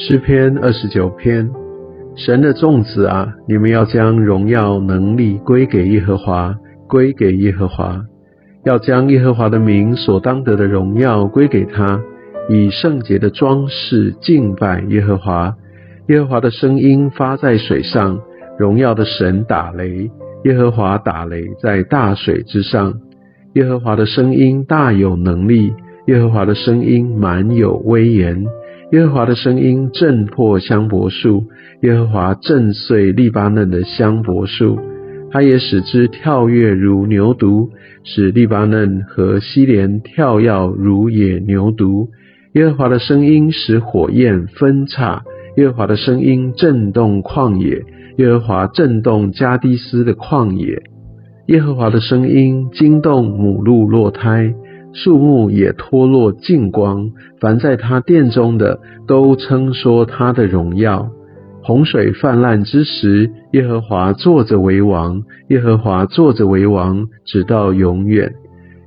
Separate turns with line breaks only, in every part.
诗篇二十九篇，神的众子啊，你们要将荣耀能力归给耶和华，归给耶和华，要将耶和华的名所当得的荣耀归给他，以圣洁的装饰敬拜耶和华。耶和华的声音发在水上，荣耀的神打雷，耶和华打雷在大水之上。耶和华的声音大有能力，耶和华的声音满有威严。耶和华的声音震破香柏树，耶和华震碎利巴嫩的香柏树，他也使之跳跃如牛犊，使利巴嫩和西连跳跃如野牛犊。耶和华的声音使火焰分叉，耶和华的声音震动旷野，耶和华震动加迪斯的旷野，耶和华的声音惊动母鹿落胎。树木也脱落净光，凡在他殿中的都称说他的荣耀。洪水泛滥之时，耶和华坐着为王，耶和华坐着为王，直到永远。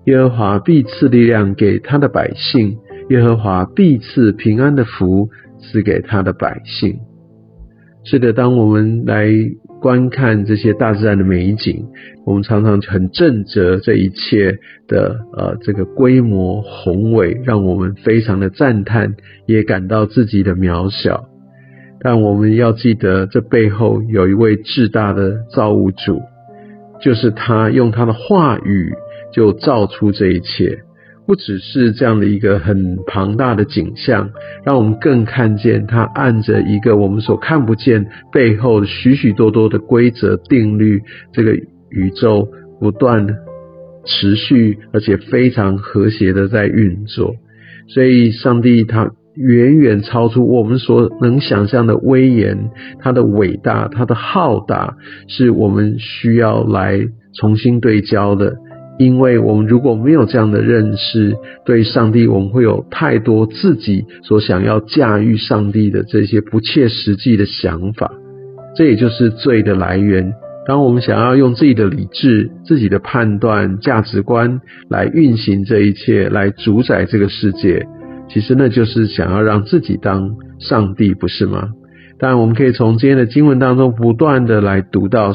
耶和华必赐力量给他的百姓，耶和华必赐平安的福赐给他的百姓。是的，当我们来。观看这些大自然的美景，我们常常很正则这一切的呃这个规模宏伟，让我们非常的赞叹，也感到自己的渺小。但我们要记得，这背后有一位至大的造物主，就是他用他的话语就造出这一切。不只是这样的一个很庞大的景象，让我们更看见它按着一个我们所看不见背后的许许多多的规则定律，这个宇宙不断持续而且非常和谐的在运作。所以，上帝他远远超出我们所能想象的威严，他的伟大，他的浩大，是我们需要来重新对焦的。因为我们如果没有这样的认识，对上帝，我们会有太多自己所想要驾驭上帝的这些不切实际的想法，这也就是罪的来源。当我们想要用自己的理智、自己的判断、价值观来运行这一切，来主宰这个世界，其实那就是想要让自己当上帝，不是吗？当然，我们可以从今天的经文当中不断的来读到。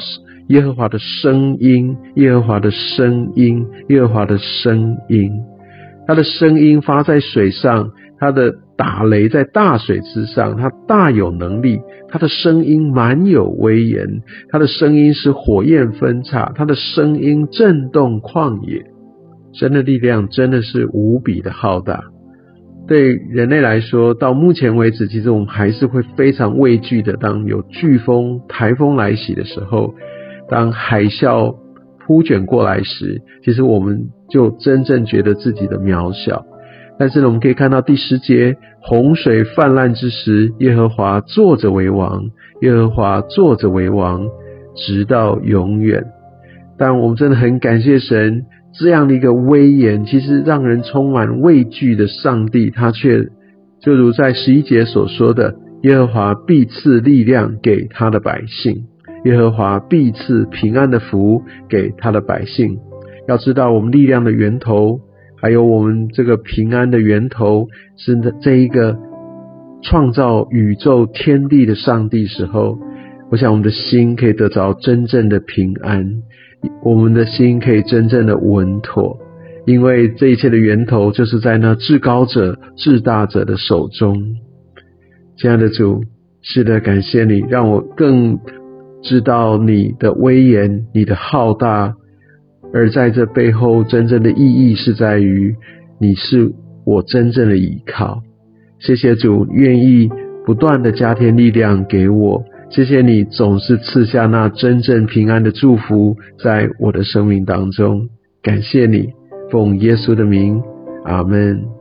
耶和华的声音，耶和华的声音，耶和华的声音，他的声音发在水上，他的打雷在大水之上，他大有能力，他的声音满有威严，他的声音是火焰分叉，他的声音震动旷野，神的力量真的是无比的浩大。对人类来说，到目前为止，其实我们还是会非常畏惧的，当有飓风、台风来袭的时候。当海啸铺卷过来时，其实我们就真正觉得自己的渺小。但是呢，我们可以看到第十节，洪水泛滥之时，耶和华坐着为王，耶和华坐着为王，直到永远。但我们真的很感谢神，这样的一个威严，其实让人充满畏惧的上帝，他却就如在十一节所说的，耶和华必赐力量给他的百姓。耶和华必赐平安的福给他的百姓。要知道，我们力量的源头，还有我们这个平安的源头，是这一个创造宇宙天地的上帝时候，我想我们的心可以得着真正的平安，我们的心可以真正的稳妥，因为这一切的源头就是在那至高者、至大者的手中。亲爱的主，是的，感谢你，让我更。知道你的威严，你的浩大，而在这背后真正的意义是在于，你是我真正的依靠。谢谢主，愿意不断的加添力量给我。谢谢你总是赐下那真正平安的祝福在我的生命当中。感谢你，奉耶稣的名，阿门。